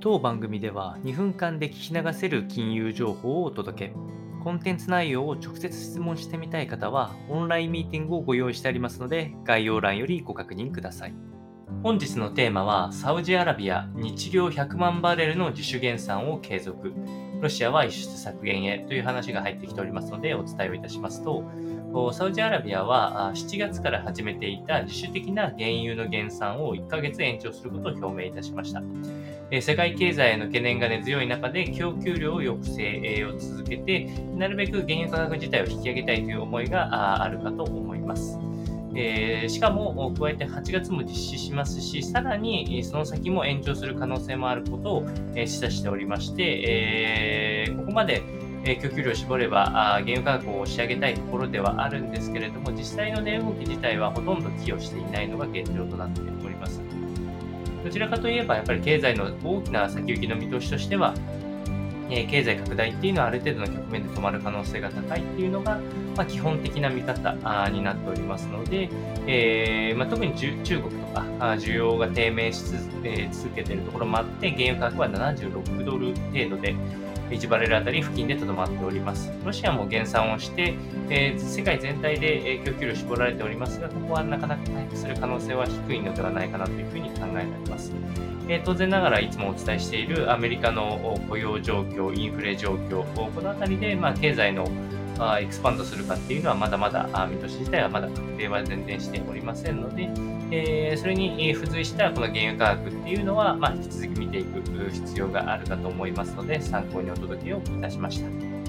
当番組では2分間で聞き流せる金融情報をお届け。コンテンツ内容を直接質問してみたい方は、オンラインミーティングをご用意してありますので、概要欄よりご確認ください。本日のテーマは、サウジアラビア日量100万バレルの自主減産を継続。ロシアは輸出削減へという話が入ってきておりますので、お伝えをいたしますと、サウジアラビアは7月から始めていた自主的な原油の減産を1ヶ月延長することを表明いたしました。世界経済への懸念が根強い中で供給量を抑制を続けて、なるべく原油価格自体を引き上げたいという思いがあるかと思います。えー、しかも、加えて8月も実施しますし、さらにその先も延長する可能性もあることを、示唆しておりまして、えー、ここまで、供給量を絞れば原油価格を押し上げたいところではあるんですけれども、実際の値動き自体はほとんど寄与していないのが現状となっております。どちらかといえば、やっぱり経済の大きな先行きの見通しとしては、え経済拡大っていうのはある程度の局面で止まる可能性が高いっていうのが、まあ、基本的な見方になっておりますので、えー、まあ、特に中国とか需要が低迷し続,、え続けているところもあって、原油価格は76ドル程度で、1バレルあたり付近でとどまっております。ロシアも減産をして、えー、世界全体で供給量絞られておりますが、ここはなかなか回復する可能性は低いのではないかなというふうに考えられます。え、当然ながらいつもお伝えしているアメリカの雇用状況況、インフレ状況、このあたりで、まあ、経済のエクスパンドするかっていうのはまだまだ見通し自体はまだ確定は全然しておりませんので、えー、それに付随したこの原油価格っていうのは、まあ、引き続き見ていく必要があるかと思いますので参考にお届けをいたしました。